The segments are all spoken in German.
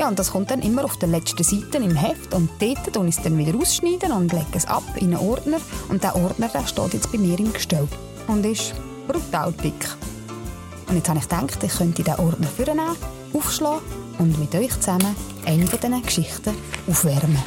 Ja, und das kommt dann immer auf der letzten Seite im Heft und dort und ich es dann wieder ausschneiden und lege es ab in einen Ordner und der Ordner der steht jetzt bei mir im Gestell und ist brutal dick. Und jetzt habe ich gedacht, ich könnte diesen Ordner vornehmen, aufschlagen und mit euch zusammen eine von diesen Geschichten aufwärmen.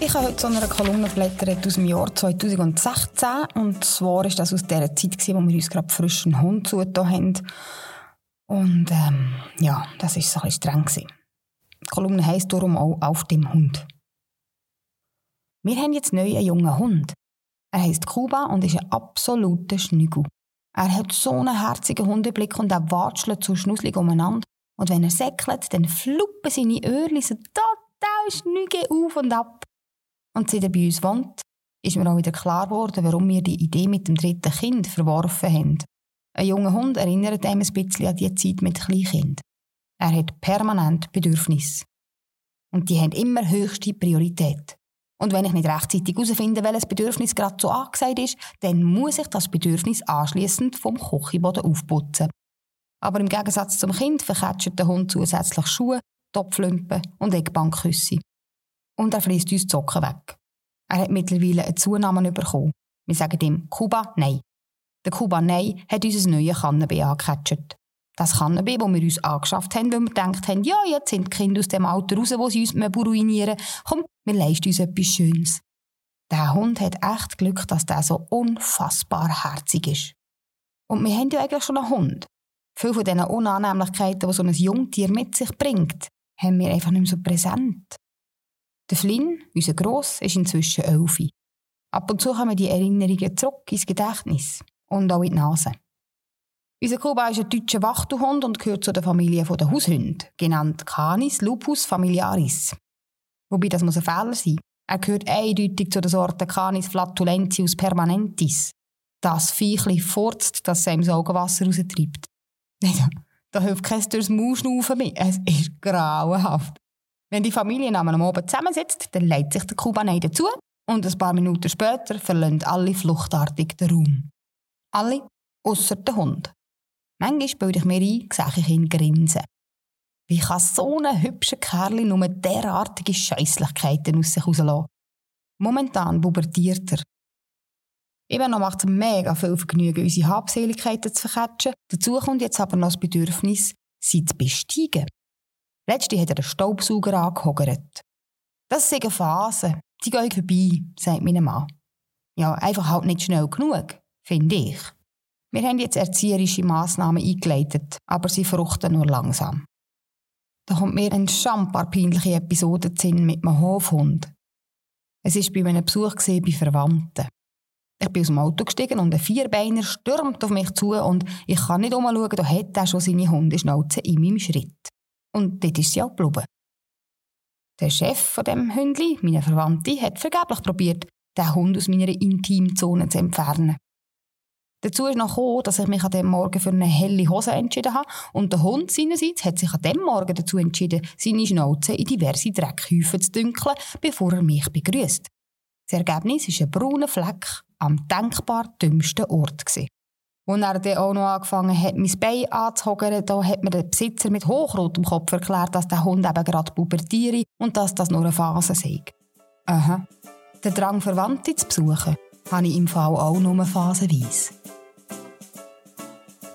Ich habe heute so eine Kolumne geblättert aus dem Jahr 2016 und zwar ist das aus der Zeit, wo wir uns gerade frischen Hund zugetan haben und ähm, ja, das war so ein streng. Die Kolumne heisst darum auch «Auf dem Hund». Wir haben jetzt neu einen jungen Hund. Er heisst Kuba und ist ein absoluter Schnügel. Er hat so einen herzigen Hundeblick und er watschelt so schnusselig umeinander. Und wenn er säckelt, dann fluppen seine Öhrchen so total schnüge auf und ab. Und seit er bei uns wohnt, ist mir auch wieder klar geworden, warum wir die Idee mit dem dritten Kind verworfen haben. Ein junger Hund erinnert einem ein bisschen an die Zeit mit Kleinkind. Er hat permanent Bedürfnisse. Und die haben immer höchste Priorität. Und wenn ich nicht rechtzeitig herausfinde, welches Bedürfnis gerade so angesagt ist, dann muss ich das Bedürfnis anschließend vom Kochiboden aufputzen. Aber im Gegensatz zum Kind verketscht der Hund zusätzlich Schuhe, Topflümpen und Eckbankküsse. Und er fließt uns die Socken weg. Er hat mittlerweile einen Zunamen bekommen. Wir sagen ihm Kuba Nein. Der Kuba Kubanei hat unser neues Kannenbee angecatcht. Das Kannenbee, das wir uns angeschafft haben, weil wir gedacht haben, ja, jetzt sind die Kinder aus dem Alter raus, wo sie uns ruinieren Komm, wir leisten uns etwas Schönes. Der Hund hat echt Glück, dass der so unfassbar herzig ist. Und wir haben ja eigentlich schon einen Hund. Viele von diesen Unannehmlichkeiten, die so ein Jungtier mit sich bringt, haben wir einfach nicht mehr so präsent. Der Flynn, unser Gross, ist inzwischen elf. Ab und zu kommen die Erinnerungen zurück ins Gedächtnis und auch in die Nase. Unser Kuba ist ein deutscher Wachtelhund und gehört zu der Familie der Haushunden, genannt Canis lupus familiaris. Wobei das muss ein Fehler sein. Er gehört eindeutig zu der Sorte Canis flatulentius permanentis. Das Viechli furzt, dass es ihm das Augenwasser raustreibt. da hilft kein durchs Mauschnaufen mehr. Es ist grauenhaft. Wenn die Familie am Abend zusammensitzt, dann legt sich der Kubanei dazu und ein paar Minuten später verlassen alle fluchtartig den Raum. Alle, ausser der Hund. Manchmal bilde ich mir ein, sehe ich ihn grinsen. Wie kann so ein hübscher Kerl nur derartige Scheisslichkeiten aus sich rauslassen? Momentan pubertiert er. Eben noch macht es mega viel Vergnügen, unsere Habseligkeiten zu verketschen. Dazu kommt jetzt aber noch das Bedürfnis, sie zu besteigen. Letztens hat er einen Staubsauger angehogert. Das sind Phasen, die gehen vorbei, sagt mein Mann. Ja, einfach halt nicht schnell genug finde ich. Wir haben jetzt erzieherische Massnahmen eingeleitet, aber sie fruchten nur langsam. Da kommt mir ein schambar peinliche Episode mit einem Hofhund. Es war bei einem Besuch bei Verwandten. Ich bin aus dem Auto gestiegen und ein Vierbeiner stürmt auf mich zu und ich kann nicht umschauen, da hat er schon seine Hundeschnauze in meinem Schritt. Und dort ist sie auch geblieben. Der Chef von dem Hündli, meine Verwandte, hat vergeblich probiert, den Hund aus meiner Intimzone zu entfernen. Dazu ist noch gekommen, dass ich mich an dem Morgen für eine helle Hose entschieden habe und der Hund seinerseits hat sich an dem Morgen dazu entschieden, seine Schnauze in diverse Dreckhäufe zu dünkeln, bevor er mich begrüßt. Das Ergebnis ist ein brauner Fleck am denkbar dümmsten Ort. Gewesen. Als er dann auch noch angefangen hat, mein Bein anzuhogern, da hat mir der Besitzer mit hochrotem Kopf erklärt, dass der Hund eben gerade pubertiere und dass das nur eine Phase sei. Aha. Der Drang, Verwandte zu besuchen, habe ich im Fall auch nur phasenweise.